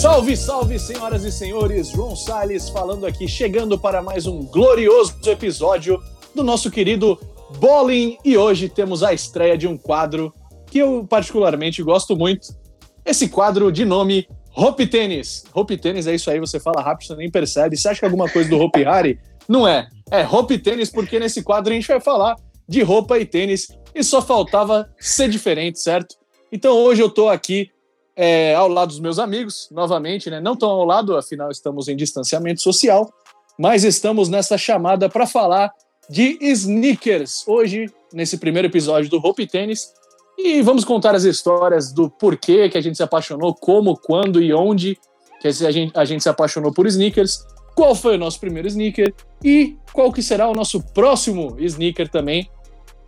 Salve, salve, senhoras e senhores! João Salles falando aqui, chegando para mais um glorioso episódio do nosso querido Bowling. E hoje temos a estreia de um quadro que eu particularmente gosto muito. Esse quadro de nome Hope Tênis. Hope Tênis é isso aí, você fala rápido, você nem percebe. Você acha que alguma coisa do Hope Harry? Não é. É Hope Tênis, porque nesse quadro a gente vai falar de roupa e tênis e só faltava ser diferente, certo? Então hoje eu tô aqui é, ao lado dos meus amigos, novamente, né? Não tão ao lado, afinal estamos em distanciamento social, mas estamos nessa chamada para falar de sneakers. Hoje, nesse primeiro episódio do Hope Tênis, e vamos contar as histórias do porquê que a gente se apaixonou, como, quando e onde que a gente, a gente se apaixonou por sneakers, qual foi o nosso primeiro sneaker e qual que será o nosso próximo sneaker também,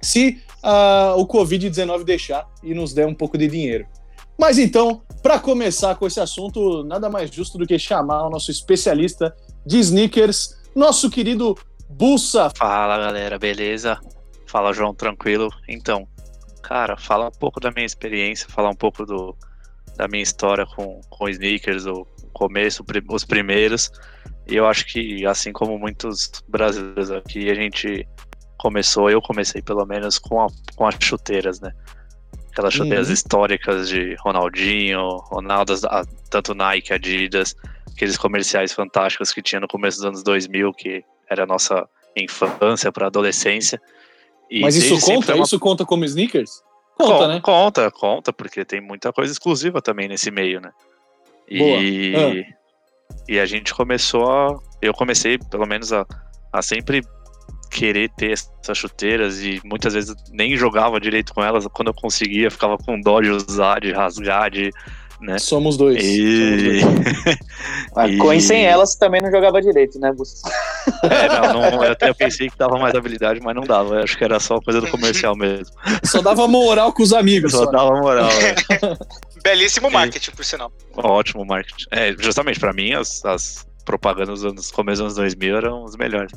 se uh, o Covid-19 deixar e nos der um pouco de dinheiro. Mas então, para começar com esse assunto, nada mais justo do que chamar o nosso especialista de sneakers, nosso querido Bussa. Fala galera, beleza? Fala João, tranquilo? Então, cara, fala um pouco da minha experiência, falar um pouco do, da minha história com, com sneakers, o começo, os primeiros. E eu acho que, assim como muitos brasileiros aqui, a gente começou, eu comecei pelo menos com, a, com as chuteiras, né? Aquelas chuteiras uhum. históricas de Ronaldinho, Ronaldo, tanto Nike, Adidas, aqueles comerciais fantásticos que tinha no começo dos anos 2000, que era a nossa infância para adolescência. E Mas isso conta? Uma... Isso conta como sneakers? Conta, conta, né? Conta, conta, porque tem muita coisa exclusiva também nesse meio, né? E, ah. e a gente começou a. Eu comecei, pelo menos, a, a sempre querer ter essas chuteiras e muitas vezes nem jogava direito com elas. Quando eu conseguia, ficava com dó de usar, de rasgar, de. Né? Somos dois. E... Somos dois. e... Com e sem elas também não jogava direito, né, Bus? É, não, não, eu até pensei que dava mais habilidade, mas não dava. Eu acho que era só coisa do comercial mesmo. Só dava moral com os amigos. Só, só. dava moral. É. Belíssimo marketing, por sinal. Ótimo marketing. É, justamente, para mim, as, as propagandas dos começos dos anos 2000 eram os melhores.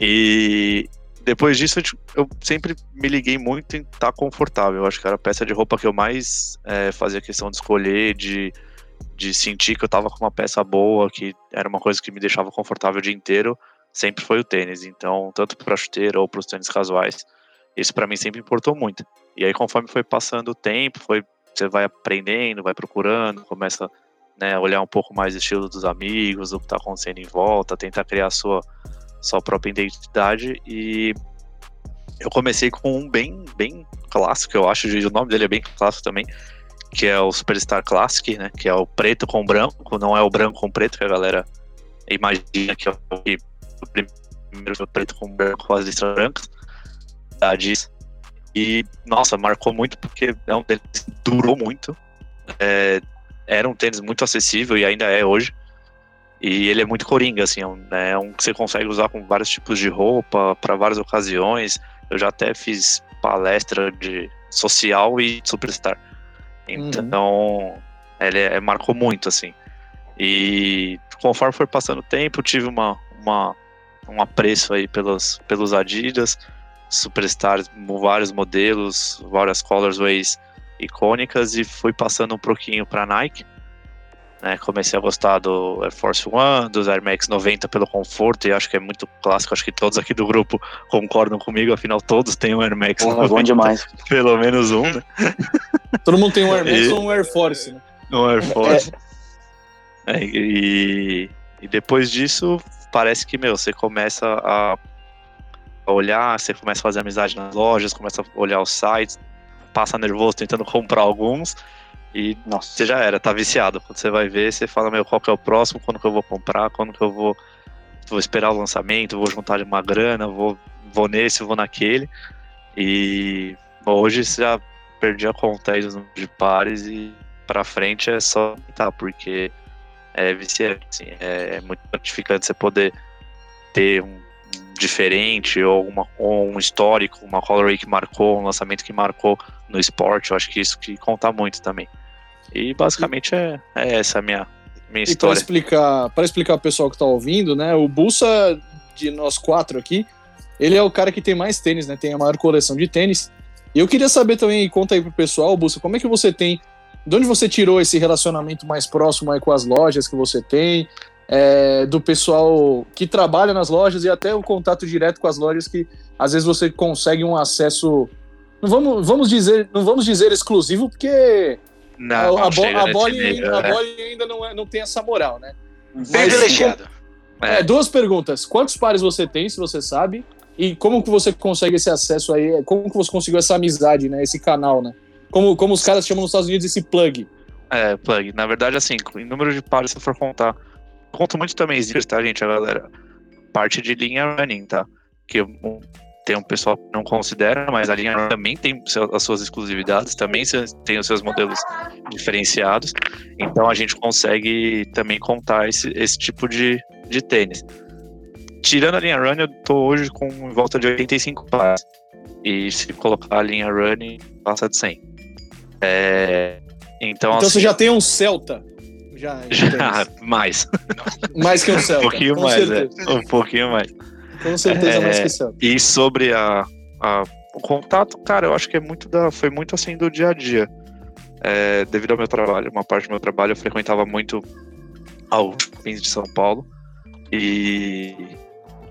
E depois disso, eu sempre me liguei muito em estar tá confortável. Eu acho que era a peça de roupa que eu mais é, fazia questão de escolher, de, de sentir que eu estava com uma peça boa, que era uma coisa que me deixava confortável o dia inteiro, sempre foi o tênis. Então, tanto para chuteira ou para os tênis casuais, isso para mim sempre importou muito. E aí, conforme foi passando o tempo, foi você vai aprendendo, vai procurando, começa né, a olhar um pouco mais o estilo dos amigos, o que está acontecendo em volta, tentar criar a sua sua própria identidade e eu comecei com um bem, bem clássico, eu acho, o nome dele é bem clássico também, que é o Superstar Classic, né, que é o preto com branco, não é o branco com preto que a galera imagina que é o primeiro preto com branco com as listras brancas da Diz. E, nossa, marcou muito porque é um tênis que durou muito. É, era um tênis muito acessível e ainda é hoje. E ele é muito coringa, assim, é um, né, é um que você consegue usar com vários tipos de roupa, para várias ocasiões. Eu já até fiz palestra de social e superstar. Então, uhum. ele é, marcou muito, assim. E conforme foi passando o tempo, tive uma, uma, um apreço aí pelos, pelos Adidas, Superstars, vários modelos, várias colorways icônicas e fui passando um pouquinho para Nike. Né, comecei a gostar do Air Force One, dos Air Max 90 pelo conforto, e acho que é muito clássico, acho que todos aqui do grupo concordam comigo, afinal todos têm um Air Max Pô, 90, bom demais. pelo menos um, né? Todo mundo tem um Air Max e... ou um Air Force, né? Um Air Force. É. É, e, e depois disso, parece que, meu, você começa a olhar, você começa a fazer amizade nas lojas, começa a olhar os sites, passa nervoso tentando comprar alguns, e Nossa. você já era, tá viciado. Quando você vai ver, você fala, meu, qual que é o próximo, quando que eu vou comprar, quando que eu vou, vou esperar o lançamento, vou juntar uma grana, vou, vou nesse, vou naquele. E hoje você já perdi a conta aí dos números de pares e pra frente é só tá, porque é viciante, assim, é muito gratificante você poder ter um diferente ou, uma, ou um histórico, uma colorway que marcou, um lançamento que marcou no esporte. Eu acho que isso que conta muito também. E basicamente é, é essa a minha, minha história. Para explicar, para explicar o pessoal que está ouvindo, né? O Bussa, de nós quatro aqui, ele é o cara que tem mais tênis, né? Tem a maior coleção de tênis. E eu queria saber também, conta aí pro pessoal, Bussa, como é que você tem De onde você tirou esse relacionamento mais próximo aí com as lojas que você tem? É, do pessoal que trabalha nas lojas e até o contato direto com as lojas que às vezes você consegue um acesso. Não vamos, vamos dizer, não vamos dizer exclusivo, porque Não, a, não a, a nível, ainda, a né? ainda não, é- não tem essa moral, né? Privilegiado. É, duas perguntas. Quantos pares você tem, se você sabe? E como que você consegue esse acesso aí? Como que você conseguiu essa amizade, né? Esse canal, né? Como, como os caras chamam nos Estados Unidos esse plug. É, plug. Na verdade, assim, em número de pares, se for contar. Eu conto muito também tá, gente, a galera? Parte de linha running, tá? Que tem um pessoal que não considera, mas a linha também tem as suas exclusividades, também tem os seus modelos diferenciados. Então a gente consegue também contar esse, esse tipo de, de tênis. Tirando a linha running, eu tô hoje com em volta de 85 pares. E se colocar a linha running, passa de 100. É, então, Então você assim, já tem um Celta. Já, já, tênis. mais. mais que um Um Celta. pouquinho com mais, certeza. é. Um pouquinho mais. Com certeza É, mais que. E sobre a, a- o contato, cara, eu acho que é muito da, foi muito assim do dia a dia. É, devido ao meu trabalho, uma parte do meu trabalho eu frequentava muito ao shopping de São Paulo e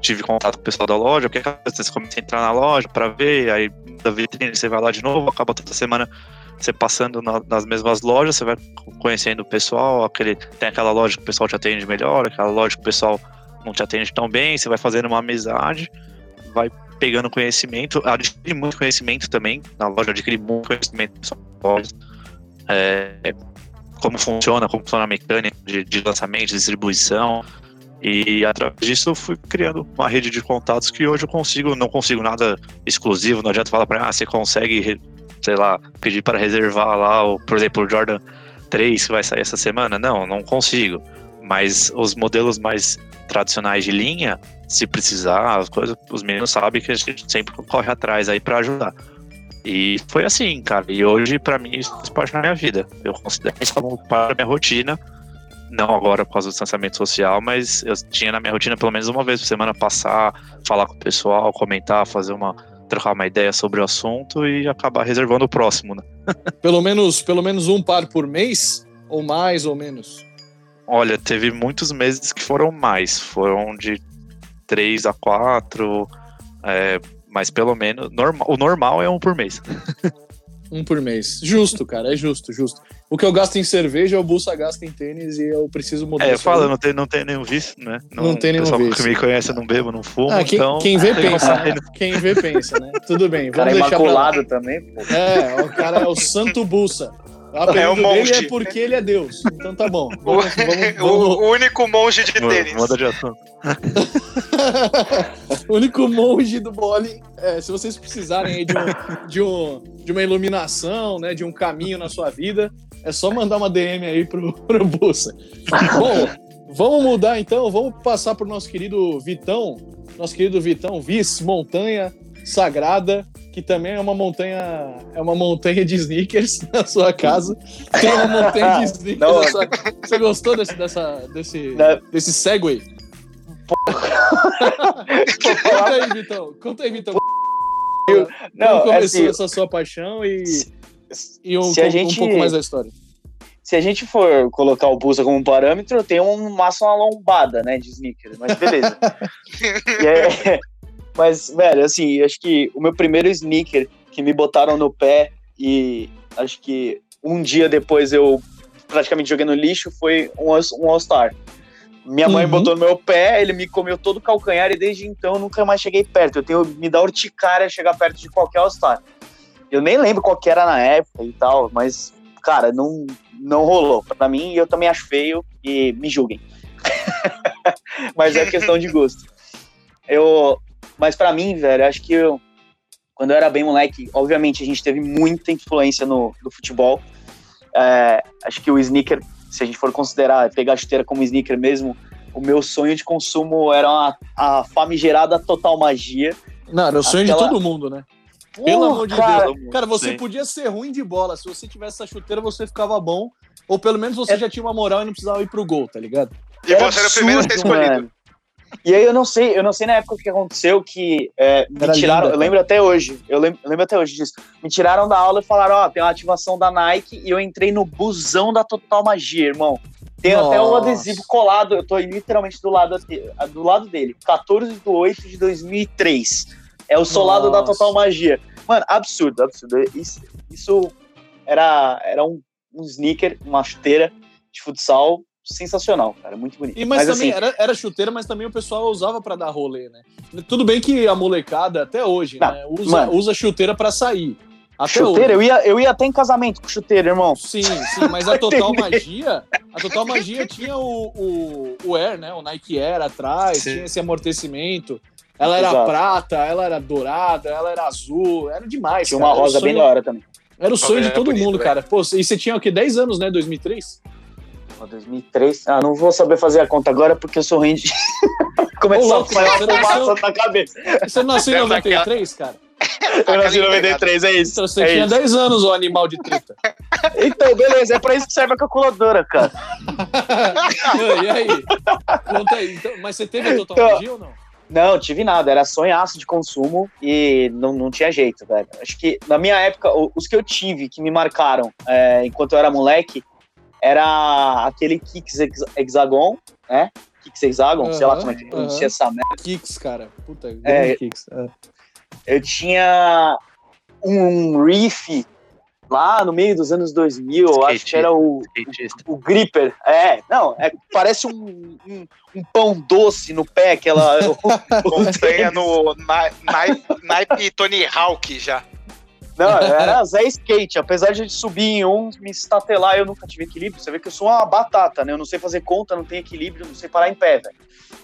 tive contato com o pessoal da loja, porque às vezes você começa a entrar na loja para ver, aí da vitrine você vai lá de novo, acaba toda semana você passando na- nas mesmas lojas, você vai conhecendo o pessoal, aquele, tem aquela loja que o pessoal te atende melhor, aquela loja que o pessoal não te atende tão bem, você vai fazendo uma amizade, vai pegando conhecimento, adquire muito conhecimento também, na loja adquire muito conhecimento lojas, é, como funciona, como funciona a mecânica de, de lançamento, distribuição, e através disso eu fui criando uma rede de contatos que hoje eu consigo, não consigo nada exclusivo, não adianta falar para ah, você consegue, sei lá, pedir para reservar lá, o, por exemplo, o Jordan 3 que vai sair essa semana, não, não consigo, mas os modelos mais tradicionais de linha, se precisar, as coisas, os meninos sabem que a gente sempre corre atrás aí para ajudar. E foi assim, cara. E hoje, pra mim, isso faz parte da minha vida. Eu considero isso como parte da minha rotina. Não agora por causa do distanciamento social, mas eu tinha na minha rotina pelo menos uma vez por semana passar, falar com o pessoal, comentar, fazer uma. trocar uma ideia sobre o assunto e acabar reservando o próximo, né? Pelo menos, pelo menos um par por mês? Ou mais ou menos? Olha, teve muitos meses que foram mais. Foram de três a quatro. é, mas pelo menos. Normal, o normal é um por mês. Um por mês. Justo, cara, é justo, justo. O que eu gasto em cerveja, o Bolsa gasta em tênis e eu preciso mudar É, eu falo, não tem, não tem nenhum vício, né? Não tem nenhum pessoal vício. que me conhece, eu não bebo, não fumo, Ah, quem, então... quem vê pensa, né? Quem vê pensa, né? Tudo bem, O cara vamos é deixar pra lá. imaculado também, pô. É, o cara é o Santo Bulsa. É o dele monge. é porque ele é Deus. Então tá bom. O, Vamos, vamos, vamos, o único monge de tênis. Muda de assunto. o único monge do bowling. É, se vocês precisarem aí de, um, de, um, de uma iluminação, né, de um caminho na sua vida, é só mandar uma DM aí pro, pro Bussa. Bom, vamos mudar então, vamos passar pro nosso querido Vitão, nosso querido Vitão, Vice Montanha Sagrada, que também é uma montanha, é uma montanha de sneakers na sua casa. Tem uma montanha de sneakers Não. na sua. Você gostou desse, dessa, desse, Não. desse segue? Conta aí, Vitão. Conta aí, Vitão. Não, Como é começou assim, essa sua paixão e, e um, se a um gente- pouco mais da história. se a gente for colocar o Busa como parâmetro, eu tenho um uma lombada, né, de sneaker, mas beleza. E é- mas, velho, assim, acho que o meu primeiro sneaker que me botaram no pé e acho que um dia depois eu praticamente joguei no lixo foi um, um All-Star. Minha mãe Uhum. botou no meu pé, ele me comeu todo o calcanhar e desde então eu nunca mais cheguei perto. Eu tenho me dá urticária chegar perto de qualquer All-Star. Eu nem lembro qual que era na época e tal, mas, cara, não, não rolou. Pra mim, eu também acho feio e me julguem. mas é questão de gosto. Eu, mas pra mim, velho, acho que eu, quando eu era bem moleque, obviamente a gente teve muita influência no, no futebol. É, acho que o sneaker, se a gente for considerar, pegar a chuteira como sneaker mesmo, o meu sonho de consumo era uma, a famigerada total magia. Não, era o sonho Aquela- de todo mundo, né? Pelo Pô, amor de cara, Deus. Cara, você Sim. podia ser ruim de bola. Se você tivesse essa chuteira, você ficava bom. Ou pelo menos você É- já tinha uma moral e não precisava ir pro gol, tá ligado? E você era o primeiro a ser absurdo, escolhido. mano. E aí eu não sei, eu não sei na época o que aconteceu, que é, me Era tiraram, linda, eu lembro até hoje, eu lembro, eu lembro até hoje disso. Me tiraram da aula e falaram, ó, tem uma ativação da Nike e eu entrei no busão da Total Magia, irmão. Tem até um Nossa. adesivo colado, eu tô literalmente do lado, do lado dele. 14 de 8 de 2003. É o solado da Nossa. Total Magia. Mano, absurdo, absurdo. Isso, isso era, era um, um sneaker, uma chuteira de futsal sensacional, cara. Muito bonito. E, mas, também assim, era, era chuteira, mas também o pessoal usava pra dar rolê, né? Tudo bem que a molecada, até hoje, Não, né, usa, mano. usa chuteira pra sair. Até chuteira, hoje. eu ia, eu ia até em casamento com chuteira, irmão. Sim, sim, mas a Total Magia, a Total Magia tinha o, o, o Air, né? O Nike Air atrás, Sim. tinha esse amortecimento. Ela era Exato. prata, ela era dourada, ela era azul, era demais. Tinha cara. uma rosa bem sonho- da hora também. Era o sonho de Era todo bonito, mundo, velho. cara. Pô, e você tinha o quê? 10 anos, né? 2003? Ó, 2003. Ah, não vou saber fazer a conta agora porque eu sou ruim de. Começou a sair fumaça na cabeça. Você nasceu em Lembra daquela- 93, cara? Eu nasci em 93, é isso. Então você é tinha isso. 10 anos, ô animal de treta. Então, beleza, é pra isso que serve a calculadora, cara. e aí? Conta aí. Então, mas você teve a Total Então- ou não? Não, tive nada, era sonhaço de consumo e não, não tinha jeito, velho. Acho que na minha época, o- os que eu tive que me marcaram é, enquanto eu era moleque era aquele Kicks Hex- Hexagon, né? Kicks Hexagon, sei lá como é que pronuncia essa merda. Kicks, cara. Puta, É. Kicks. É. Eu tinha um riff lá no meio dos anos 2000, eu acho que era o, Skatista. o Gripper. É, não, é, parece um, um, um pão doce no pé, aquela. Montanha no na- naipe, naipe Tony Hawk já. Não, era Zé Skate. Apesar de subir em um, me estatelar, eu nunca tive equilíbrio. Você vê que eu sou uma batata, né? Eu não sei fazer conta, não tenho equilíbrio, não sei parar em pé, velho.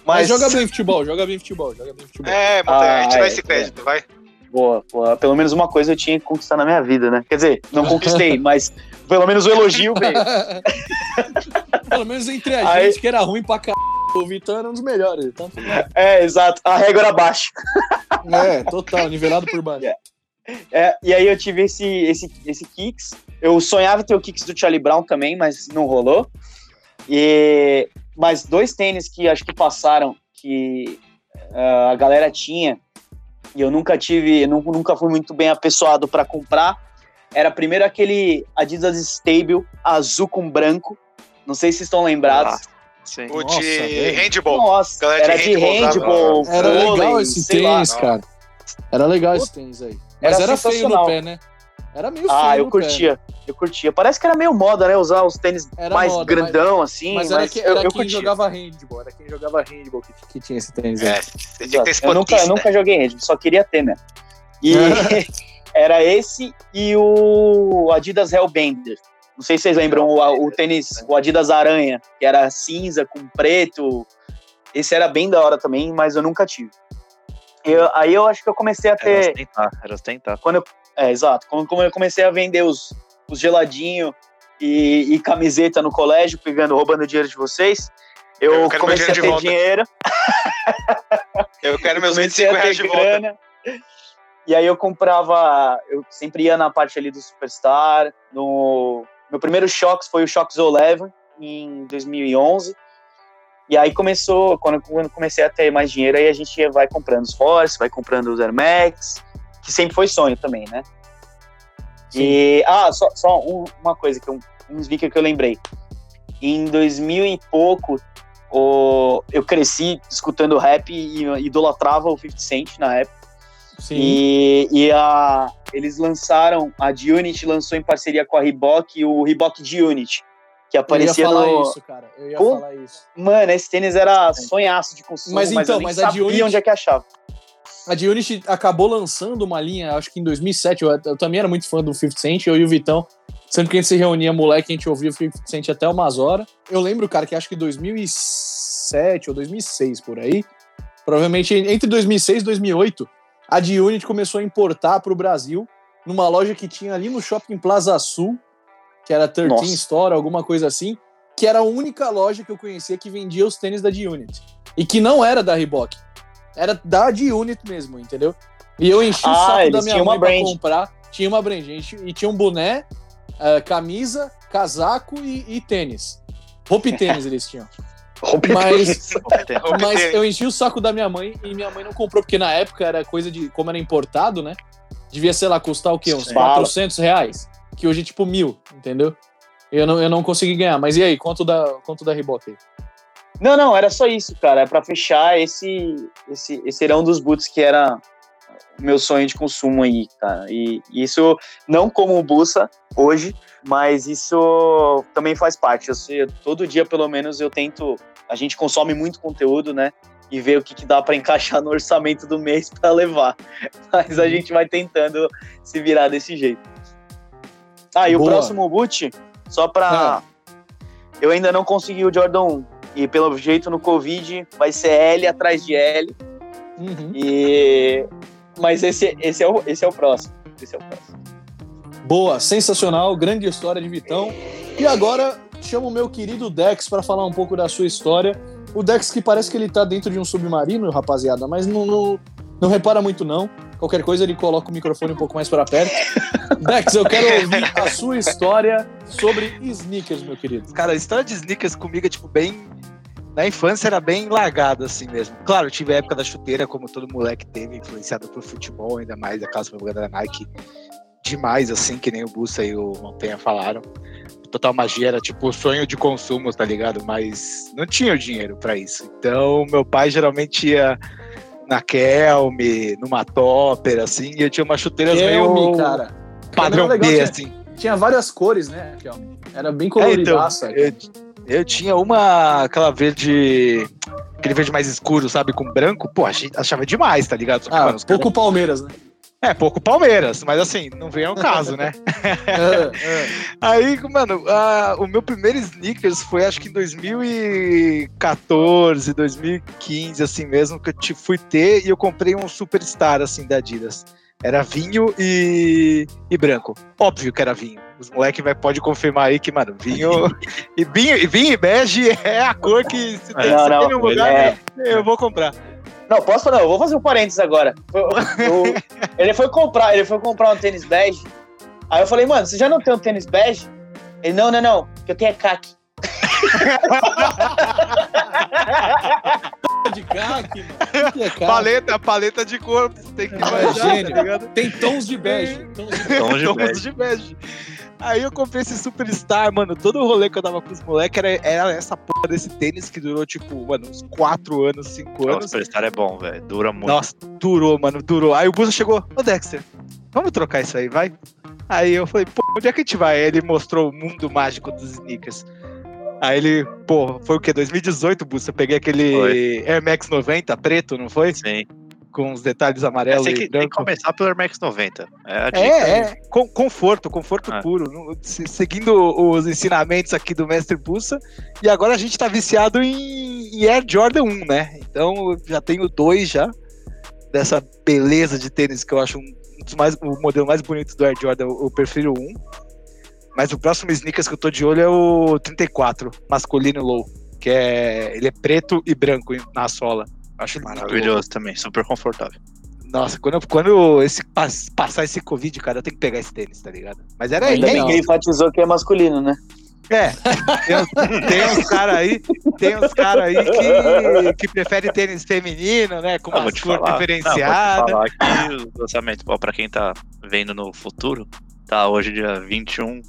Mas Mas, joga bem futebol, joga bem futebol, joga bem futebol. É, Montanha, a gente Ah, dá é, esse crédito, vai. Boa, boa. Pelo menos uma coisa eu tinha que conquistar na minha vida, né? Quer dizer, não conquistei, mas pelo menos o elogio veio. Pelo menos entre a Aí- gente, que era ruim pra caralho. O Vitão era um dos melhores. Bem. É, exato. A régua era baixa. é, total, nivelado por baixo. É, e aí eu tive esse, esse, esse Kicks. Eu sonhava ter o Kicks do Charlie Brown também, mas não rolou. E mas dois tênis que acho que passaram que ah, a galera tinha e eu nunca tive, eu nu- nunca fui muito bem apessoado para comprar. Era primeiro aquele Adidas Stable azul com branco. Não sei se vocês estão lembrados. Sim. O Nossa, de velho. handball. Nossa, Galera era de handball handball. Era vôlei, legal esse tênis, cara. Era legal esse tênis aí. Mas Era era, feio no sensacional. pé, né? Era meio feio Ah, eu no pé. curtia. Eu curtia. Parece que era meio moda, né? Usar os tênis Era mais moda, grandão, assim. Mas Mas, era, que, eu, era eu quem curtia. jogava handball, era quem jogava handball que, que tinha esse tênis aí. É, você tinha que ter Eu nunca, eu nunca joguei handball, só queria ter, né? E era esse e o Adidas Hellbender. Não sei se vocês lembram o, o tênis, o Adidas Aranha, que era cinza com preto. Esse era bem da hora também, mas eu nunca tive. Eu- aí eu acho que eu comecei a Era ter. ostentar, era ostentar. É, exato. Como, como eu comecei a vender os, os geladinhos e, e camiseta no colégio, pegando, roubando dinheiro de vocês, eu, Eu comecei a ter volta. dinheiro. Eu quero meus comecei 25 a ter reais de volta. grana. E aí eu comprava, eu sempre ia na parte ali do Superstar. No, meu primeiro Shox foi o Shox 11 em 2011. E aí começou, quando comecei a ter mais dinheiro, aí a gente vai comprando os Force, vai comprando os Air Max, que sempre foi sonho também, né? E, ah, só, só um- uma coisa, que eu, um sneaker que eu lembrei. Em 2000 e pouco, o, eu cresci escutando rap e idolatrava o 50 Cent na época. Sim. E, e a, eles lançaram, a G-Unit lançou em parceria com a Reebok o Reebok G-Unit, que eu ia aparecia falar no... isso, cara. Eu ia Pô, falar isso. Mano, esse tênis era sonhaço de consumo, Mas mas, então, eu nem mas a sabia onde é que achava. A G-Unit acabou lançando uma linha, acho que em 2007. Eu, eu também era muito fã do 50 Cent, eu e o Vitão. Sempre que a gente se reunia, moleque, a gente ouvia o 50 Cent até umas horas. Eu lembro, cara, que acho que 2007 ou 2006 por aí. Provavelmente entre 2006 e 2008, a G-Unit começou a importar para o Brasil numa loja que tinha ali no Shopping Plaza Sul, que era 13 Nossa. Store, alguma coisa assim, que era a única loja que eu conhecia que vendia os tênis da G-Unit. E que não era da Reebok. Era da G-Unit mesmo, entendeu? E eu enchi o Ah, saco da minha mãe uma pra brand. comprar. Tinha uma brand. gente, E tinha um boné, eh, camisa, casaco e, e tênis. Roupa e tênis eles tinham. Mas, mas eu enchi o saco da minha mãe e minha mãe não comprou, porque na época era coisa de. Como era importado, né? Devia, sei lá, custar o quê? Uns Sim. 400 reais. Que hoje é tipo mil, entendeu? Eu não, eu não consegui ganhar. Mas e aí, quanto da, quanto da Reebok aí? Não, não, era só isso, cara. É pra fechar esse, esse, esse era um dos boots que era o meu sonho de consumo aí, cara. E isso não como bussa hoje, mas isso também faz parte. Eu sei, todo dia, pelo menos, eu tento. A gente consome muito conteúdo, né? E ver o que, que dá pra encaixar no orçamento do mês pra levar. Mas a gente vai tentando se virar desse jeito. Ah, e o Boa. próximo boot, só pra. Eu ainda não consegui o Jordan 1. E pelo jeito no Covid vai ser L atrás de L. Uhum. E... Mas esse, esse, é o, esse é o próximo. Esse é o próximo. Boa, sensacional, grande história de Vitão. E agora chamo o meu querido Dex para falar um pouco da sua história. O Dex que parece que ele tá dentro de um submarino, rapaziada, mas não, não, não repara muito não. Qualquer coisa ele coloca o microfone um pouco mais para perto. Dex, eu quero ouvir a sua história sobre sneakers, meu querido. Cara, a história de sneakers comigo é, tipo, bem. Na infância era bem largada, assim mesmo. Claro, eu tive a época da chuteira, como todo moleque teve, influenciado por futebol, ainda mais aquelas propagandas da Nike. Demais, assim, que nem o Bussa e o Montanha falaram. Total Magia era, tipo, sonho de consumo, tá ligado? Mas não tinha o dinheiro pra isso. Então, meu pai geralmente ia na Kelme, numa Topper, assim, e eu tinha umas chuteiras Kelme, meio cara. padrão B, legal, assim. Tinha várias cores, né, Kelme? Era bem É, então, coloridaça. eu, eu tinha uma, aquela verde, aquele verde mais escuro, sabe, com branco, pô, achava demais, tá ligado? Só que, ah, mano, pouco Palmeiras, né? É, pouco Palmeiras, mas assim, não vem ao caso, né? É. Aí, mano, a- o meu primeiro sneakers foi acho que em 2014, 2015, assim mesmo, que eu te- fui ter e eu comprei um Superstar, assim, da Adidas. Era vinho e, e branco. Óbvio que era vinho. Os moleques vai, pode confirmar aí que, mano, vinho e vinho, e vinho e bege é a cor que se tem, Não, se não, tem em um lugar, é- eu vou comprar. Não, posso falar? Eu vou fazer um parênteses agora. Eu- eu- ele foi comprar, ele foi comprar um tênis bege. Aí eu falei, mano, você já não tem um tênis bege? Ele, não, não, não, que eu tenho é caque. de caque, mano. Que é caque? Paleta, paleta de cor, você tem que imaginar, gênio. tá ligado? Tem tons de bege. Tons de bege. Tons de bege. Aí eu comprei esse Superstar, mano. Todo o rolê que eu tava com os moleques era, era essa porra desse tênis que durou, tipo, mano, uns 4 anos, 5 O anos. Superstar é bom, velho. Dura muito. Nossa, durou, mano, durou. Aí o Busa chegou, ô Dexter, vamos trocar isso aí, vai? Aí eu falei, pô, onde é que a gente vai? Aí ele mostrou o mundo mágico dos sneakers. Aí ele, pô, foi o quê? 2018, Busa? Eu peguei aquele Foi. Air Max 90 preto, não foi? Sim. Com os detalhes amarelos tem, e que, tem que começar pelo Air Max 90. É. É, é. Com- conforto, conforto É. puro. Seguindo os ensinamentos aqui do Mestre Bussa. E agora a gente tá viciado em, em Air Jordan 1, né? Então eu já tenho dois já. Dessa beleza de tênis que eu acho um dos mais, o modelo mais bonito do Air Jordan. Eu, eu prefiro 1. Mas o próximo sneakers que eu tô de olho é o 34, masculino low. Que é. Ele é preto e branco na sola. Acho. Maravilhoso também, super confortável. Nossa, quando, eu- quando esse, pas- passar esse Covid, cara, eu tenho que pegar esse tênis, tá ligado? Mas era Ainda Ainda ele. bem não. que enfatizou que é masculino, né? É. Tem, uns- tem uns caras aí, tem uns cara aí que, que preferem tênis feminino, né? Com Ah, vou uma te cor falar. diferenciada. Não, vou te falar que o lançamento, ó, pra quem tá vendo no futuro, tá hoje dia 21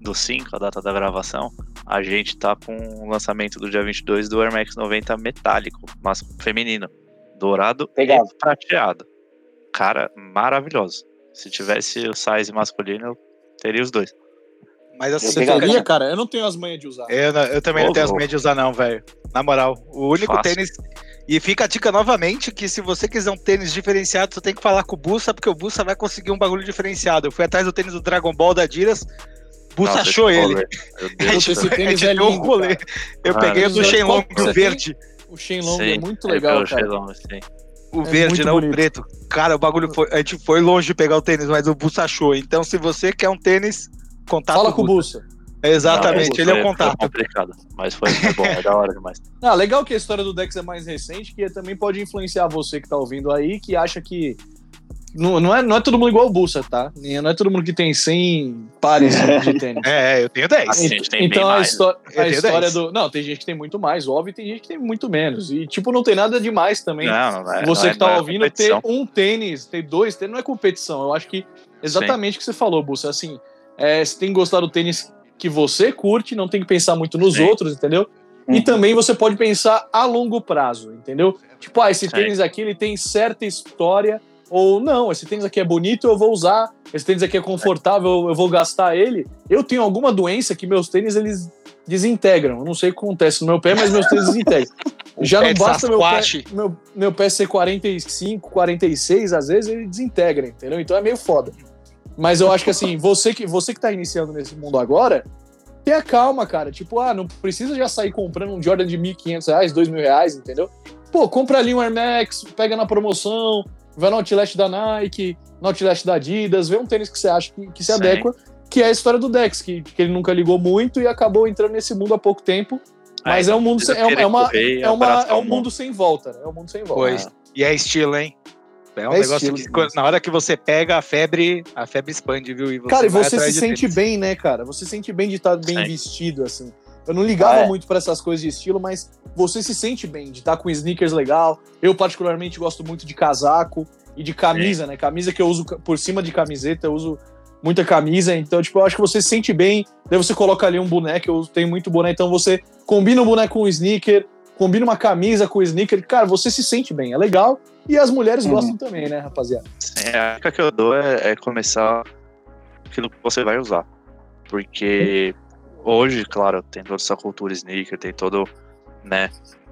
do 5, a data da gravação. A gente tá com o lançamento do dia 22 do Air Max 90 metálico, mas feminino, dourado Legal. e prateado. Cara, maravilhoso. Se tivesse o size masculino, eu teria os dois. Mas assim, Você teria, cara? Eu não tenho as manhas de usar. eu, não- eu também não Ô, tenho as louco. manhas de usar, não, velho. Na moral, o único Fácil. tênis. E fica a dica novamente que se você quiser um tênis diferenciado, você tem que falar com o Bussa, porque o Bussa vai conseguir um bagulho diferenciado. Eu fui atrás do tênis do Dragon Ball da Adidas, Bussa Nossa, achou esse ele. Meu Deus esse tênis é lindo. Eu Ah, peguei o do Shenlong, o verde. O Shenlong é muito legal, cara. Shenlong, sim. O É verde, não o bonito. preto. Cara, o bagulho foi. A gente foi longe de pegar o tênis, mas o Bussa achou. Então, se você quer um tênis, contato Fala com o Bussa. Exatamente, Não, ele é o contato. Foi complicado, mas foi, foi bom, é da hora demais. Ah, legal que a história do Dex é mais recente, que também pode influenciar você que tá ouvindo aí, que acha que Não, não, é, não é todo mundo igual o Bussa, tá? Não é todo mundo que tem 100 pares de tênis. É, eu tenho 10. Assim, a gente tem então bem a, mais. histó- a história 10. do. Não, tem gente que tem muito mais, óbvio, e tem gente que tem muito menos. E, tipo, não tem nada demais também. Não, não é, Você não é- que tá é ouvindo ter competição. um tênis, ter dois tênis, não é competição. Eu acho que exatamente o que você falou, Bussa. Assim, é, você tem que gostar do tênis que você curte, não tem que pensar muito nos Sim. outros, entendeu? E Uhum. também você pode pensar a longo prazo, entendeu? Tipo, ah, esse tênis aqui ele tem certa história, ou não, esse tênis aqui é bonito, eu vou usar, esse tênis aqui é confortável, eu vou gastar ele. Eu tenho alguma doença que meus tênis eles desintegram. Eu não sei o que acontece no meu pé, mas meus tênis desintegram. Já não de basta meu pé, meu, meu pé ser 45, 46, às vezes ele desintegra, entendeu? Então é meio foda. Mas eu acho que assim, você que, você que tá iniciando nesse mundo agora, tenha calma, cara. Tipo, ah, não precisa já sair comprando um Jordan de 1.500 reais, 2.000 reais, entendeu? Pô, compra ali um Air Max, pega na promoção, vai no Outlet da Nike, no Outlet da Adidas, vê um tênis que você acha que, que se Sim. adequa, que é a história do Dex, que, que ele nunca ligou muito e acabou entrando nesse mundo há pouco tempo. Mas é, um mundo, sem- é, é uma, é, uma, é um mundo sem volta, né? É um mundo sem volta. Pois. E é estilo, hein? É um É negócio estilo, que quando- na hora que você pega a febre, a febre expande, viu? E você Cara, e você se sente tênis. bem, né, cara? Você se sente bem de estar bem Sim. vestido, assim. Eu não ligava Ah, é. muito pra essas coisas de estilo, mas você se sente bem de estar com sneakers legal. Eu, particularmente, gosto muito de casaco e de camisa, né? Camisa que eu uso por cima de camiseta, eu uso muita camisa. Então, tipo, eu acho que você se sente bem. Daí você coloca ali um boneco, eu tenho muito boneco, então você combina um boneco com um sneaker, combina uma camisa com o sneaker. Cara, você se sente bem, é legal. E as mulheres Uhum. gostam também, né, rapaziada? Sim, a dica que eu dou é, é começar aquilo que você vai usar. Porque hoje, claro, tem toda essa cultura sneaker, tem todo, né,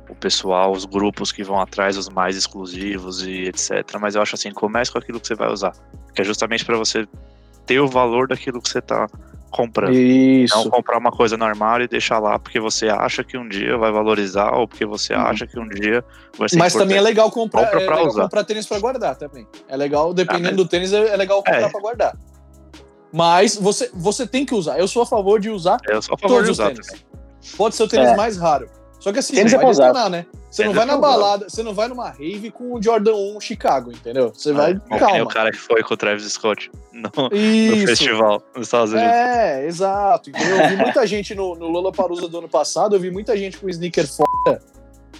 o pessoal, os grupos que vão atrás dos mais exclusivos e etc. Mas eu acho assim, comece com aquilo que você vai usar. Que é justamente para você ter o valor daquilo que você tá comprando. Isso. Não comprar uma coisa no armário e deixar lá porque você acha que um dia vai valorizar ou porque você Uhum. acha que um dia vai ser Mas também é importante. legal comprar, Compra é legal usar. comprar tênis pra guardar também. É legal, dependendo Ah, mas- do tênis, é é legal comprar É. pra guardar. Mas você, você tem que usar. Eu sou a favor de usar Eu sou a favor todos de os usar tênis. Pode ser o tênis É. mais raro. Só que assim, Tênis você é vai usar. detonar, né? Você não Tênis vai é na balada, você não vai numa rave com o Jordan 1 Chicago, entendeu? Você vai que nem calma. o cara que foi com o Travis Scott no, no festival nos Estados Unidos. É, exato. Entendeu? Eu vi muita gente no, no Lollapalooza do ano passado, eu vi muita gente com sneaker foda.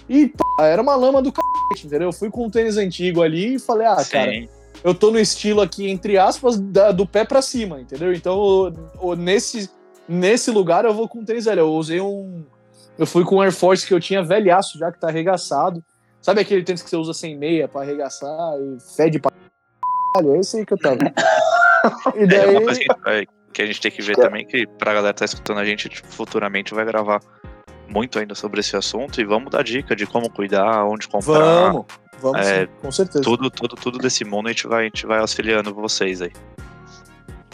E pá, era uma lama do cacete, entendeu? Eu fui com um tênis antigo ali e falei, ah, cara, Sim. Eu tô no estilo aqui, entre aspas, da- do pé pra cima, entendeu? Então, o- o- nesse, nesse lugar eu vou com tênis velho. Eu usei um. Eu fui com um Air Force que eu tinha velhaço já, que tá arregaçado. Sabe aquele tênis que você usa sem meia pra arregaçar e fede pra caralho? É esse aí que eu tava. E É daí. uma coisa que, a gente vai- que a gente tem que ver também, que pra galera que tá escutando a gente, tipo, futuramente vai gravar muito ainda sobre esse assunto e vamos dar dica de como cuidar, onde comprar. Vamos, vamos É, sim, com certeza. Tudo, tudo, tudo desse mundo a gente vai, a gente vai auxiliando vocês aí.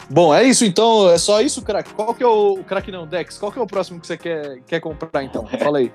Bom, é isso então. É só isso, craque. Qual que é o. o Craque não, Dex. Qual que é o próximo que você quer, quer comprar então? Fala aí.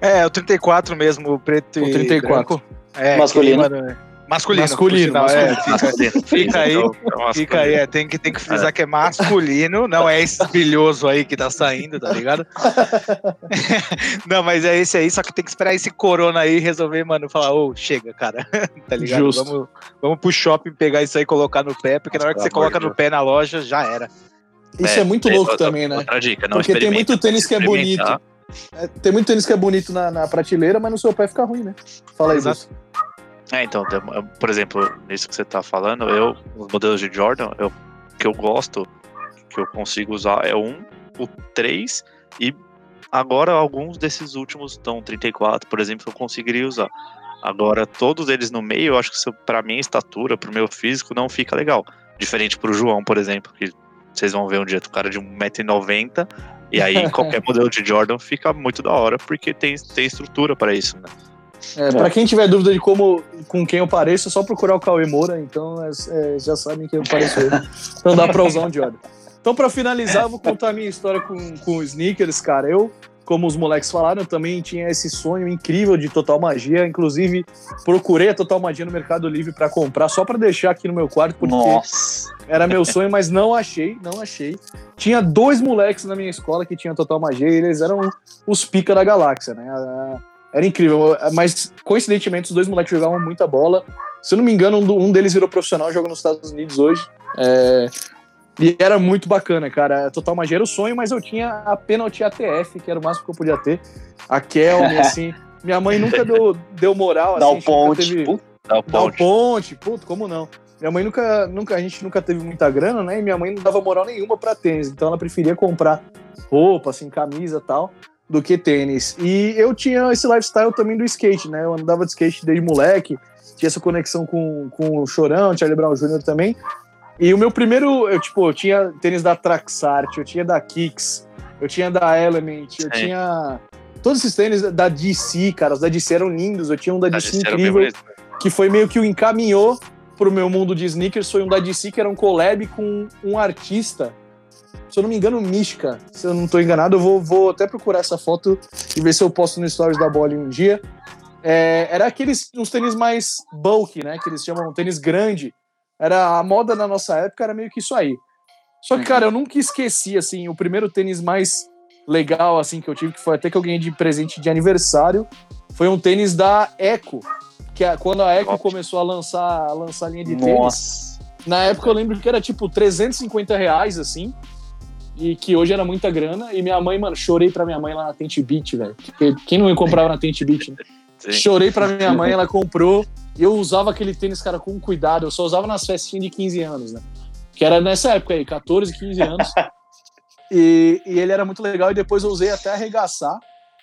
É, o 34 mesmo, o preto O e 34. branco. É, Masculino. aquele, mano, masculino. Masculino, sinal, é, masculino. fica, fica aí, Então, é fica aí, é, tem que, tem que frisar que é masculino, não é esse brilhoso aí que tá saindo, tá ligado? não, mas é esse aí, só que tem que esperar esse corona aí resolver, mano, falar, ô, chega, cara, tá ligado? Justo. Vamos, vamos pro shopping pegar isso aí e colocar no pé, porque na hora que você coloca no pé na loja, já era. Isso é, muito louco outra- também, né? Outra dica, não Porque tem muito tênis que é bonito. É, tem muito tênis que é bonito na, na prateleira, mas no seu pé fica ruim, né? Fala aí, Exato. Gus. É, então, por exemplo, nisso que você tá falando, eu, os modelos de Jordan, eu, que eu gosto, que eu consigo usar é um, o 3 e agora alguns desses últimos estão 34, por exemplo, eu conseguiria usar. Agora, todos eles no meio, eu acho que isso, pra minha estatura, pro meu físico, não fica legal. Diferente pro João, por exemplo, que vocês vão ver um dia, o cara de 1,90m, e aí qualquer modelo de Jordan fica muito da hora, porque tem, tem estrutura para isso, né? É, pra quem tiver dúvida de como, com quem eu pareço, é só procurar o Cauê Moura, então é, é, já sabem que eu pareço ele. Então dá pra usar um Jordan. Então, pra finalizar, eu vou contar a minha história com, com os sneakers, cara. Eu, como os moleques falaram, eu também tinha esse sonho incrível de Total Magia. Inclusive, procurei a Total Magia no Mercado Livre pra comprar, só pra deixar aqui no meu quarto, porque Nossa. era meu sonho, mas não achei, não achei. Tinha dois moleques na minha escola que tinham Total Magia e eles eram os pica da galáxia, né? Era incrível, mas coincidentemente os dois moleques jogavam muita bola Se eu não me engano, um, deles virou profissional, joga nos Estados Unidos hoje. É, e era muito bacana, cara. Total Magia era o sonho, mas eu tinha a Penalty ATF, que era o máximo que eu podia ter. A Kelme, assim. Minha mãe nunca deu, deu moral, Dá assim. o ponte. teve- Dá o Dá o ponte. ponte, puto, como não? Minha mãe nunca, nunca, a gente nunca teve muita grana, né? E minha mãe não dava moral nenhuma pra tênis, então ela preferia comprar roupa, assim, camisa e tal, do que tênis. E eu tinha esse lifestyle também do skate, né? Eu andava de skate desde moleque, tinha essa conexão com, com o Chorão, Charlie Brown Jr. também. E o meu primeiro, eu, tipo, eu tinha tênis da Traxart, eu tinha da Kicks, eu tinha da Element, eu Sim. tinha todos esses tênis da DC, cara, os da DC eram lindos, eu tinha um da A DC bem incrível bonito. que foi meio que o encaminhou pro meu mundo de sneakers, foi um da DC que era um collab com um artista, se eu não me engano, Mishka. Se eu não tô enganado, eu vou, vou até procurar essa foto e ver se eu posto no stories da Bola um dia. É, era aqueles uns tênis mais bulky, né? Que eles chamam tênis grande. Era a moda na nossa época era meio que isso aí. Só que, cara, eu nunca esqueci assim, o primeiro tênis mais legal assim que eu tive, que foi até que eu ganhei de presente de aniversário, foi um tênis da Eco, que é quando a Eco Top. começou a lançar, a lançar linha de tênis. Nossa. Na época eu lembro que era tipo 350 reais, assim. E que hoje era muita grana. E minha mãe, mano, chorei pra minha mãe lá na Tente Beat, velho. Quem não comprava na Tente Beat, né? Chorei pra minha mãe, ela comprou. E eu usava aquele tênis, cara, com cuidado. Eu só usava nas festinhas de 15 anos, né? Que era nessa época aí, 14, 15 anos. e, e ele era muito legal. E depois eu usei até arregaçar.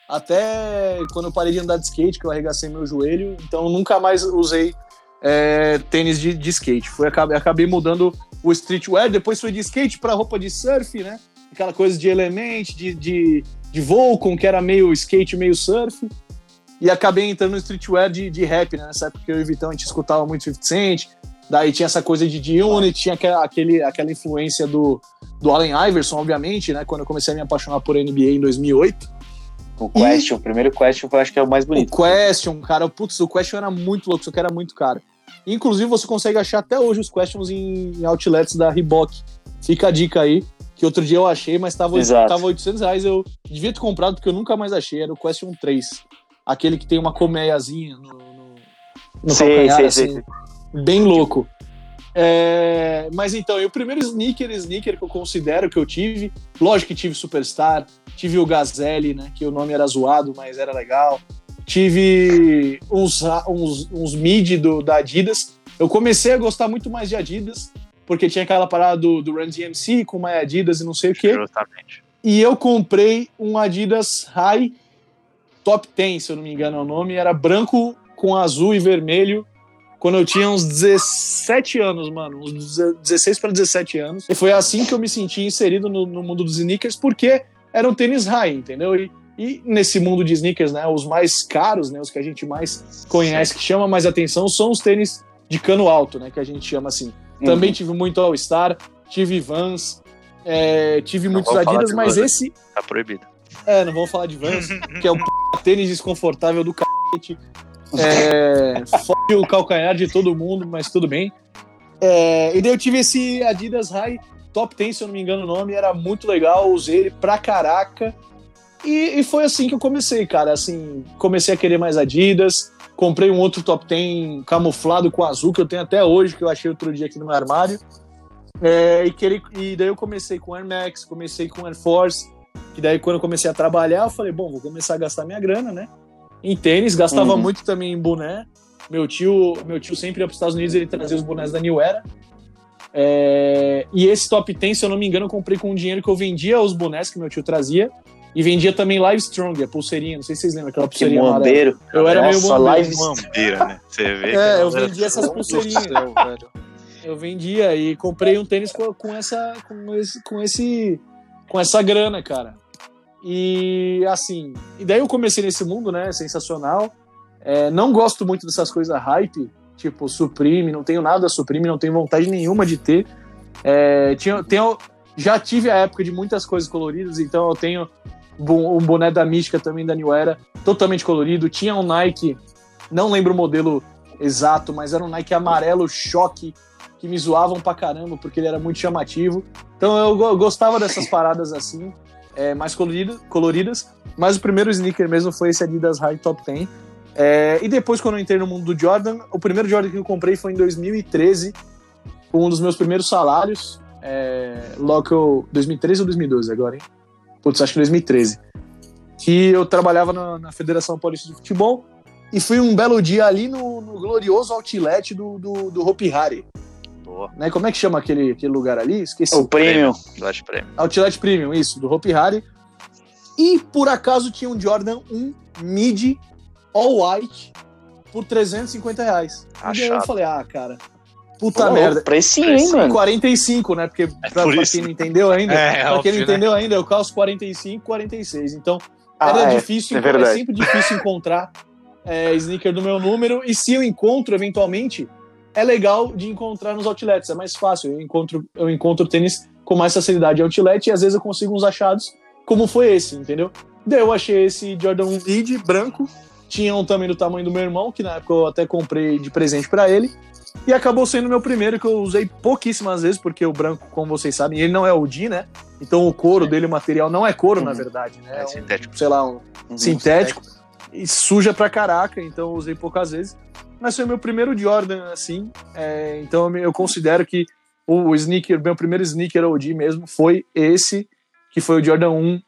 Até quando eu parei de andar de skate, que eu arregacei meu joelho. Então nunca mais usei é, tênis de, de skate. Foi, acabei, acabei mudando o streetwear. Depois foi de skate pra roupa de surf, né? Aquela coisa de element, de, de, de Volcom, que era meio skate, meio surf. E acabei entrando no streetwear de, de rap, né? Nessa época eu e Vitão, a gente escutava muito 50 Cent. Daí tinha essa coisa de G-Unit, tinha aquele, aquela influência do, do Allen Iverson, obviamente, né? Quando eu comecei a me apaixonar por NBA em 2008. O Question, o primeiro Question eu acho que é o mais bonito. O Question, cara, putz, o Question era muito louco, só que era muito caro. Inclusive, você consegue achar até hoje os Questions em, outlets da Reebok. Fica a dica aí, que outro dia eu achei, mas tava, Exato. tava 800 reais. Eu devia ter comprado, porque eu nunca mais achei. Era o Question 3. Aquele que tem uma colmeiazinha no, no, no calcanhar, sei, assim, sei. bem louco. É, mas então, e o primeiro sneaker, sneaker que eu considero que eu tive, lógico que tive Superstar, tive o Gazelle, né, que o nome era zoado, mas era legal. Tive uns, uns, uns mid do, da Adidas. Eu comecei a gostar muito mais de Adidas, porque tinha aquela parada do, do Run DMC com uma Adidas e não sei o quê. Justamente. E eu comprei um Adidas High Top 10, se eu não me engano é o nome. Era branco com azul e vermelho. Quando eu tinha uns 17 anos, mano. Uns 16 para 17 anos. E foi assim que eu me senti inserido no, no mundo dos sneakers, porque era um tênis high, entendeu? E, e nesse mundo de sneakers, né? Os mais caros, né? Os que a gente mais conhece, que chama mais atenção, são os tênis de cano alto, né? Que a gente chama assim. Também tive muito All-Star, tive Vans, é, tive Não muitos Adidas, mas esse. Tá proibido. É, não vamos falar de Vans, que é o p... tênis desconfortável do cacete. É, fode o calcanhar de todo mundo, mas tudo bem. É, e daí eu tive esse Adidas High Top 10, se eu não me engano o nome, era muito legal, usei ele pra caraca. E, e foi assim que eu comecei, cara. Assim, comecei a querer mais Adidas. Comprei um outro top 10 camuflado com azul, que eu tenho até hoje, que eu achei outro dia aqui no meu armário. É, e, querer, e daí eu comecei com Air Max, comecei com Air Force. E daí quando eu comecei a trabalhar, eu falei, bom, vou começar a gastar minha grana, né? Em tênis, gastava Uhum. muito também em boné. Meu tio, meu tio sempre ia para os Estados Unidos, ele trazia os bonés da New Era. É, e esse top 10, se eu não me engano, eu comprei com o dinheiro que eu vendia os bonés que meu tio trazia. E vendia também Live Strong, a pulseirinha. Não sei se vocês lembram aquela Que pulseirinha amarela. mombeiro. Eu era meio Nossa, bombeiro. live Mambira, né? Você vê. que É, eu vendia essas pulseirinhas. Céu. Eu vendia e comprei um tênis com, com essa com esse, com esse com essa grana, cara. E assim, e daí eu comecei nesse mundo, né? Sensacional. É, não gosto muito dessas coisas hype, tipo Supreme, não tenho nada Supreme, não tenho vontade nenhuma de ter. É, tinha, tenho, já tive a época de muitas coisas coloridas, então eu tenho um boné da Mística também da New Era, totalmente colorido. Tinha um Nike, não lembro o modelo exato, mas era um Nike amarelo choque que me zoavam pra caramba porque ele era muito chamativo. Então eu go- gostava dessas paradas assim, é, mais colorido, coloridas. Mas o primeiro sneaker mesmo foi esse Adidas High Top 10. É, e depois, quando eu entrei no mundo do Jordan, o primeiro Jordan que eu comprei foi em 2013, com um dos meus primeiros salários. É, logo que eu. 2013 ou 2012 agora, hein? Putz, acho que 2013. Que eu trabalhava na, na Federação Paulista de Futebol. E fui um belo dia ali no, no glorioso outlet do, do, do Hopi Hari. Né? Como é que chama aquele, aquele lugar ali? Esqueci. O prêmio. Flash Premium. Outlet Premium, isso, do Hopi Hari. E por acaso tinha um Jordan 1 mid all white por 350 reais. E daí eu Achado. falei, ah, cara, puta Pô, merda. Precinho, hein, mano? 45, né? Porque pra, por pra quem não entendeu ainda, É, pra quem óbvio, não né? entendeu ainda, eu calço 45, 46. Então, Ah, era é, difícil, é é, sempre difícil encontrar é, sneaker do meu número. E se eu encontro, eventualmente, é legal de encontrar nos outlets. É mais fácil. Eu encontro, eu encontro tênis com mais facilidade em outlet e às vezes eu consigo uns achados, como foi esse, entendeu? Daí eu achei esse Jordan 1 Mid branco. Tinha um também do tamanho do meu irmão, que na época eu até comprei de presente pra ele. E acabou sendo meu primeiro, que eu usei pouquíssimas vezes, porque o branco, como vocês sabem, ele não é o D, né? Então o couro dele, o material, não é couro, na Uhum. verdade, né? É um, sintético. sei lá, um Uhum. sintético. E suja pra caraca, então eu usei poucas vezes. Mas foi meu primeiro Jordan, assim. é, então eu considero que o sneaker, meu primeiro sneaker OG mesmo, foi esse, que foi o Jordan 1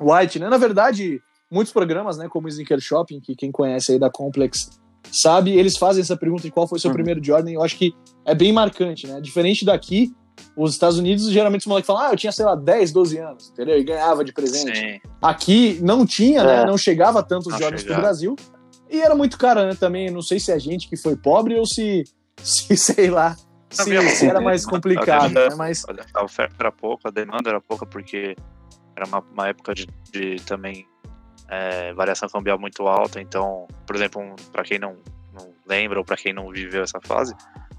White, né? Na verdade, muitos programas, né, como o Sneaker Shopping, que quem conhece aí da Complex sabe, eles fazem essa pergunta de qual foi o seu Uhum. primeiro Jordan, e eu acho que é bem marcante, né? Diferente daqui, os Estados Unidos, geralmente os moleques falam, ah, eu tinha, sei lá, 10, 12 anos, entendeu? E ganhava de presente. Sim. Aqui não tinha, né? É. Não chegava tanto os Não Jordans pro chegava. Brasil. E era muito caro, né? Também, não sei se é gente que foi pobre ou se, se sei lá, se, se era mais complicado, Havia- né? Mas a oferta era pouca, a demanda era pouca, porque era uma, uma época de, de também é, variação cambial muito alta. Então, por exemplo, um, para quem não, não lembra ou para quem não viveu essa fase,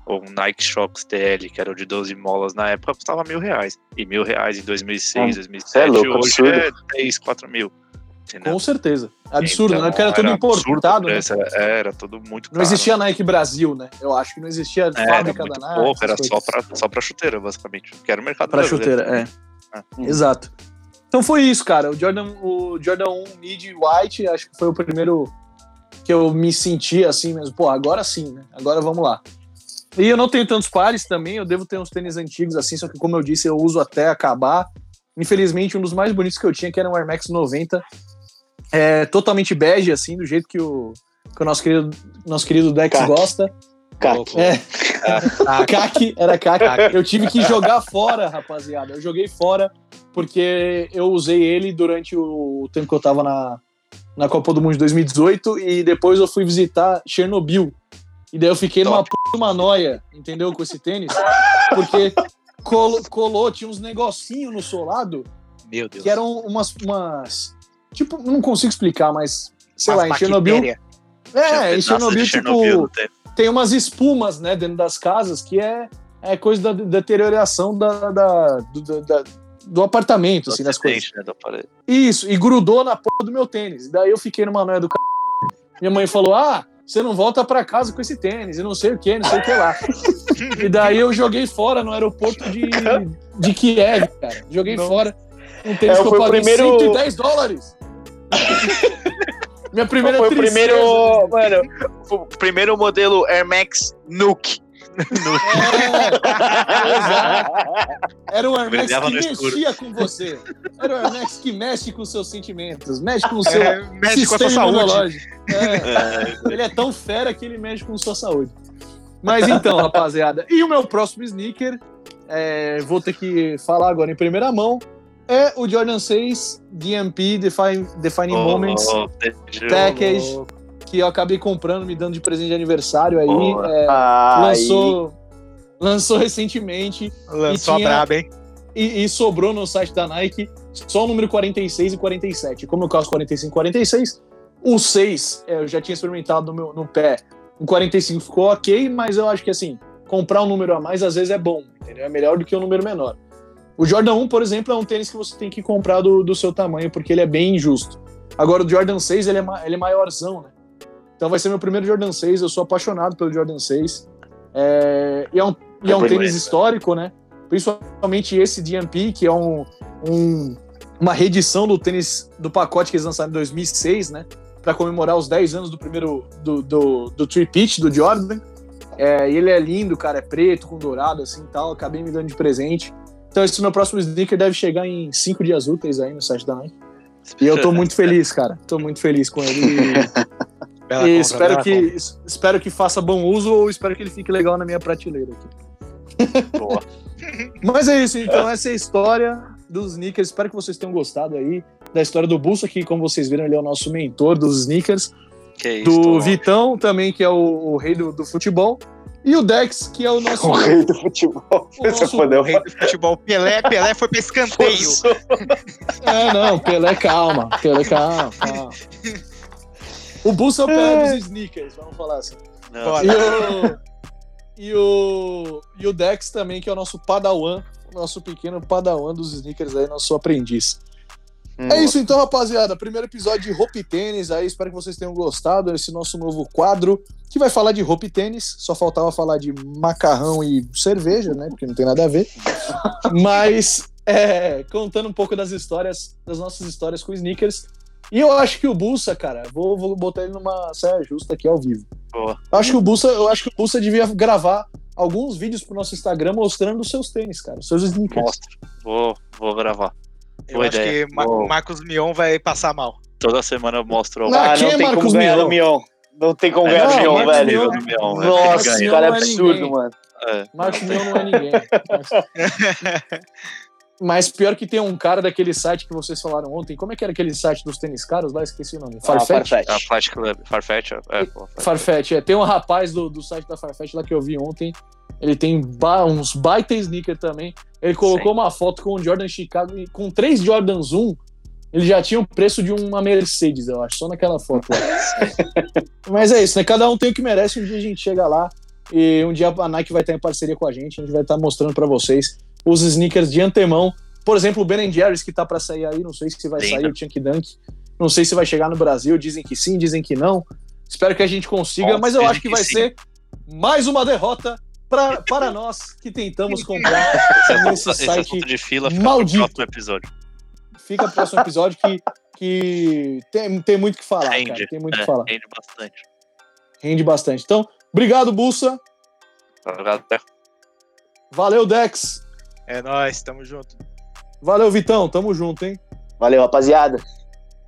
o Nike Shox TL, que era o de 12 molas na época, custava mil reais. E mil reais em 2006, Hum, 2007, cê é louco, hoje absurdo. é 3, 4 mil. Com certeza. Absurdo, Então, né? Porque era tudo importado, né? Era, era tudo muito caro. Não existia Nike Brasil, né? Eu acho que não existia É, fábrica da Nike. pouco, era só pra, só pra chuteira, basicamente. Que era o mercado Pra brasileiro chuteira, é. também. Uhum. Exato. Então foi isso, cara. O Jordan, o Jordan 1 Mid White, acho que foi o primeiro que eu me senti assim mesmo. Pô, agora sim, né? Agora vamos lá. E eu não tenho tantos pares também, eu devo ter uns tênis antigos assim, só que como eu disse, eu uso até acabar. Infelizmente, um dos mais bonitos que eu tinha, que era um Air Max 90, é totalmente bege, assim, do jeito que o, que o nosso querido, nosso querido Dex Caque. gosta. Caque. É, Ah, Caque, era caque. Eu tive que jogar fora, rapaziada. Eu joguei fora porque eu usei ele durante o tempo que eu tava na, na Copa do Mundo de 2018 e depois eu fui visitar Chernobyl. E daí eu fiquei numa Top. p... uma noia, entendeu? Com esse tênis. Porque colo- colou, tinha uns negocinhos no solado meu Deus. que eram umas. umas tipo, não consigo explicar, mas. Sei Umas lá, em Chernobyl. É, em Chernobyl, Chernobyl tipo tem umas espumas, né, dentro das casas que é, é coisa da deterioração da, da- do, da- do apartamento, assim, das coisas. Né, do. Isso, e grudou na porra do meu tênis. Daí eu fiquei numa noia do c... Minha mãe falou: Ah, você não volta pra casa com esse tênis, e não sei o que, não sei o que lá. e daí eu joguei fora no aeroporto de, de Kiev, cara. Joguei fora um tênis É, que eu foi o paguei primeiro- 110 dólares. Minha primeira Foi o primeiro, mano, o primeiro modelo Air Max Nuke. É. Era o Air Max que no escuro. mexia com você. Era o Air Max que mexe com seus sentimentos, mexe com o seu É, mexe com a sua saúde. imunológico. É, ele é tão fera que ele mexe com sua saúde. Mas então, rapaziada, e o meu próximo sneaker, é, vou ter que falar agora em primeira mão, é o Jordan 6 DMP Define, Defining Moments Oh, entendi. Package, que eu acabei comprando, me dando de presente de aniversário aí. É, Aí, lançou, lançou recentemente Lançou E tinha- a braba, hein? e, e sobrou no site da Nike só o número 46 e 47. Como eu calço 45 e 46, o 6 é, eu já tinha experimentado no, meu, no pé. O 45 ficou ok, mas eu acho que assim, comprar um número a mais às vezes é bom, entendeu? É melhor do que um número menor. O Jordan 1, por exemplo, é um tênis que você tem que comprar do, do seu tamanho, porque ele é bem injusto. Agora, o Jordan 6, ele é, ele é maiorzão, né? Então vai ser meu primeiro Jordan 6, eu sou apaixonado pelo Jordan 6. É, e é um, e é um bonito, tênis né? histórico, né? Principalmente esse DMP, que é um, um- uma reedição do tênis do pacote que eles lançaram em 2006, né? Para comemorar os 10 anos do primeiro do, do, do Tree Pitch do Jordan. É, e ele é lindo, cara, é preto com dourado assim tal. Acabei me dando de presente. Então esse meu próximo sneaker deve chegar em cinco dias úteis aí no site da Nike. E eu tô muito feliz, cara. Tô muito feliz com ele. E compra, espero que, espero que faça bom uso ou espero que ele fique legal na minha prateleira aqui. Boa. Mas é isso, então essa é a história dos sneakers. Espero que vocês tenham gostado aí da história do Bulso, que como vocês viram, ele é o nosso mentor dos sneakers. Que isso. Do Vitão também, que é o, o rei do, do futebol. E o Dex, que é o nosso... O rei do futebol. O nosso. O rei do futebol. Pelé, Pelé foi pra escanteio. É, não, Pelé, calma. Pelé, calma, calma. O Bulso é o Pelé dos sneakers, vamos falar assim. Não. E o, e o, e o Dex também, que é o nosso padawan, o nosso pequeno padawan dos sneakers aí, nosso aprendiz. É isso então, rapaziada. Primeiro episódio de roupa e tênis aí. Espero que vocês tenham gostado desse nosso novo quadro, que vai falar de roupa e tênis. Só faltava falar de macarrão e cerveja, né? Porque não tem nada a ver. Mas, é, contando um pouco das histórias, das nossas histórias com sneakers. E eu acho que o Bulsa, cara, vou, vou botar ele numa saia justa aqui ao vivo. Boa. Eu acho que o Bulsa, eu acho que o Bulsa devia gravar alguns vídeos pro nosso Instagram mostrando os seus tênis, cara, os seus sneakers. Mostro. Vou, vou gravar. Eu Boa acho ideia. que Ma- Boa. o Marcos Mion vai passar mal. Toda semana eu mostro Não, Ah, não é tem Marcos como ganhar Mion? no Mion. Não tem como É, ganhar não, no Mion, velho. Mion- Mion, né? Nossa, esse cara é é absurdo, mano. É. Marcos Mion não é ninguém. Mas... Pior que tem um cara daquele site que vocês falaram ontem. Como é que era aquele site dos tênis caros lá? Esqueci o nome. Ah, Farfetch? A Farfetch. Club, Farfetch, é, é, pô, Farfetch. Farfetch, é. Tem um rapaz do, do site da Farfetch lá que eu vi ontem. Ele tem ba- uns baita sneaker também. Ele colocou uma foto com o Jordan Chicago e com três Jordans 1. Ele já tinha o preço de uma Mercedes, eu acho, só naquela foto lá. Mas é isso, né? Cada um tem o que merece. Um dia a gente chega lá e um dia a Nike vai estar em parceria com a gente. A gente vai estar mostrando pra vocês os sneakers de antemão. Por exemplo, o Ben Jerry's que tá pra sair aí. Não sei se vai Lindo. sair o Chunk Dunk. Não sei se vai chegar no Brasil. Dizem que sim, dizem que não. Espero que a gente consiga, mas eu acho que que vai sim. ser mais uma derrota pra, para nós que tentamos comprar nesse Esse site assunto de fila fica maldito. pro próximo episódio. Fica pro próximo episódio que, que tem, tem muito o que falar, Rende, cara. Tem muito É, que falar. rende bastante. Rende bastante. Então, obrigado, Bulsa. Obrigado, até Valeu, Dex. É nóis, tamo junto. Valeu, Vitão. Tamo junto, hein? Valeu, rapaziada.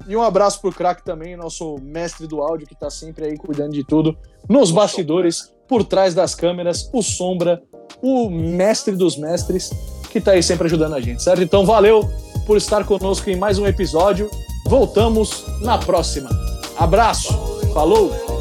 E um abraço pro Crack também, nosso mestre do áudio, que tá sempre aí cuidando de tudo. Nos bastidores, por trás das câmeras, o Sombra, o mestre dos mestres, que tá aí sempre ajudando a gente, certo? Então, valeu por estar conosco em mais um episódio. Voltamos na próxima. Abraço. Falou!